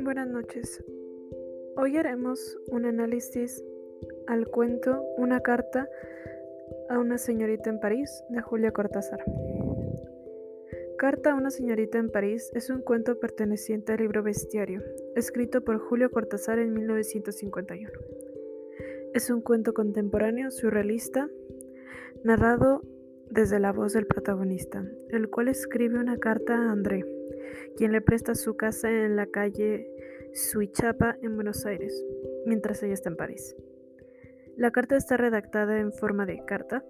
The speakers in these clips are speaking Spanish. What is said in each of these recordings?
Buenas noches. Hoy haremos un análisis al cuento Una carta a una señorita en París de Julia Cortázar. Carta a una señorita en París es un cuento perteneciente al libro Bestiario, escrito por Julio Cortázar en 1951. Es un cuento contemporáneo surrealista narrado desde la voz del protagonista, el cual escribe una carta a André, quien le presta su casa en la calle Suichapa en Buenos Aires, mientras ella está en París. La carta está redactada en forma de carta,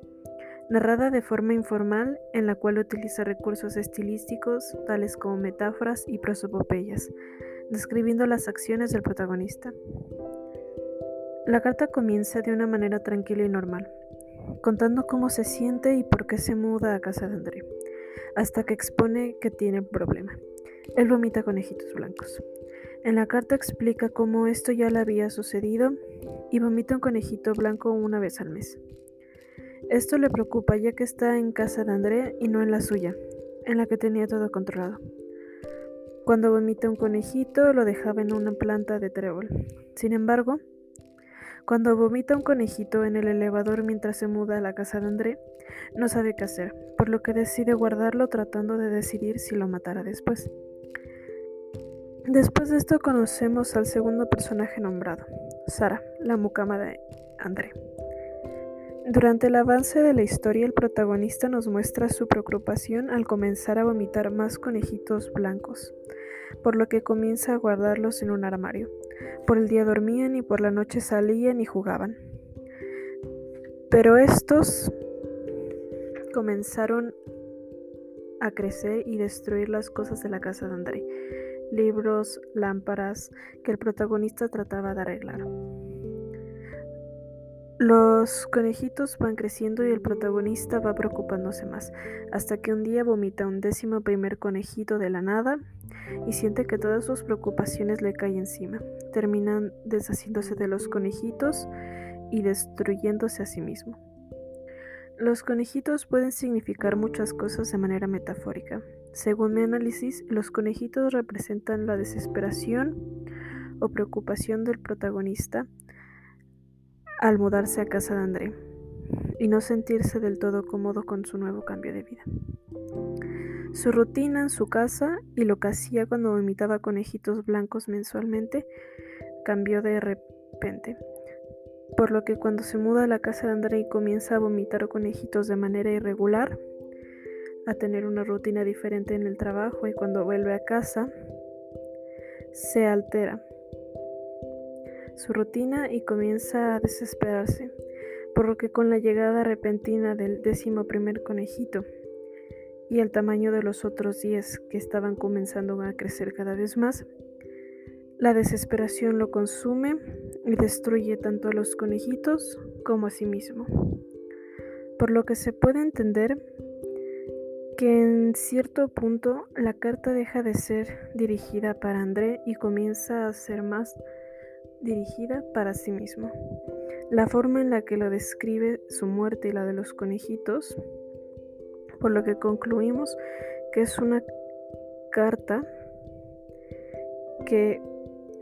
narrada de forma informal en la cual utiliza recursos estilísticos tales como metáforas y prosopopeyas, describiendo las acciones del protagonista. La carta comienza de una manera tranquila y normal, contando cómo se siente y por qué se muda a casa de André, hasta que expone que tiene problema. Él vomita conejitos blancos. En la carta explica cómo esto ya le había sucedido y vomita un conejito blanco una vez al mes. Esto le preocupa ya que está en casa de André y no en la suya, en la que tenía todo controlado. Cuando vomita un conejito lo dejaba en una planta de trébol. Sin embargo, cuando vomita un conejito en el elevador mientras se muda a la casa de André, no sabe qué hacer, por lo que decide guardarlo tratando de decidir si lo matará después. Después de esto conocemos al segundo personaje nombrado, Sara, la mucama de André. Durante el avance de la historia, el protagonista nos muestra su preocupación al comenzar a vomitar más conejitos blancos, por lo que comienza a guardarlos en un armario. Por el día dormían y por la noche salían y jugaban. Pero estos comenzaron a crecer y destruir las cosas de la casa de André, libros, lámparas que el protagonista trataba de arreglar. Los conejitos van creciendo y el protagonista va preocupándose más, hasta que un día vomita un décimo primer conejito de la nada y siente que todas sus preocupaciones le caen encima. Terminan deshaciéndose de los conejitos y destruyéndose a sí mismo. Los conejitos pueden significar muchas cosas de manera metafórica. Según mi análisis, los conejitos representan la desesperación o preocupación del protagonista al mudarse a casa de André y no sentirse del todo cómodo con su nuevo cambio de vida. Su rutina en su casa y lo que hacía cuando vomitaba conejitos blancos mensualmente cambió de repente, por lo que cuando se muda a la casa de André y comienza a vomitar conejitos de manera irregular, a tener una rutina diferente en el trabajo y cuando vuelve a casa, se altera su rutina y comienza a desesperarse, por lo que con la llegada repentina del décimo primer conejito y el tamaño de los otros diez que estaban comenzando a crecer cada vez más, la desesperación lo consume y destruye tanto a los conejitos como a sí mismo. Por lo que se puede entender que en cierto punto la carta deja de ser dirigida para André y comienza a ser más dirigida para sí mismo. La forma en la que lo describe su muerte y la de los conejitos, por lo que concluimos que es una carta que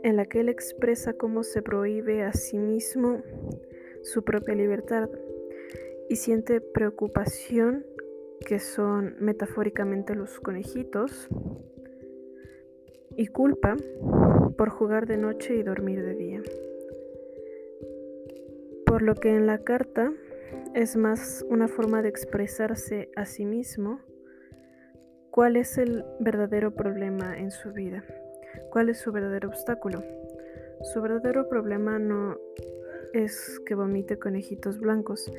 en la que él expresa cómo se prohíbe a sí mismo su propia libertad y siente preocupación que son metafóricamente los conejitos y culpa por jugar de noche y dormir de día. Por lo que en la carta es más una forma de expresarse a sí mismo cuál es el verdadero problema en su vida, cuál es su verdadero obstáculo. Su verdadero problema no es que vomite conejitos blancos,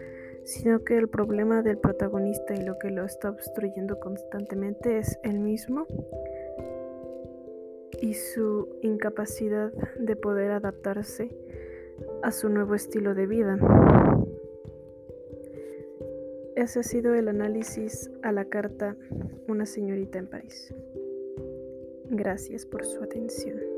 sino que el problema del protagonista y lo que lo está obstruyendo constantemente es el mismo y su incapacidad de poder adaptarse a su nuevo estilo de vida. Ese ha sido el análisis a la carta Una señorita en París. Gracias por su atención.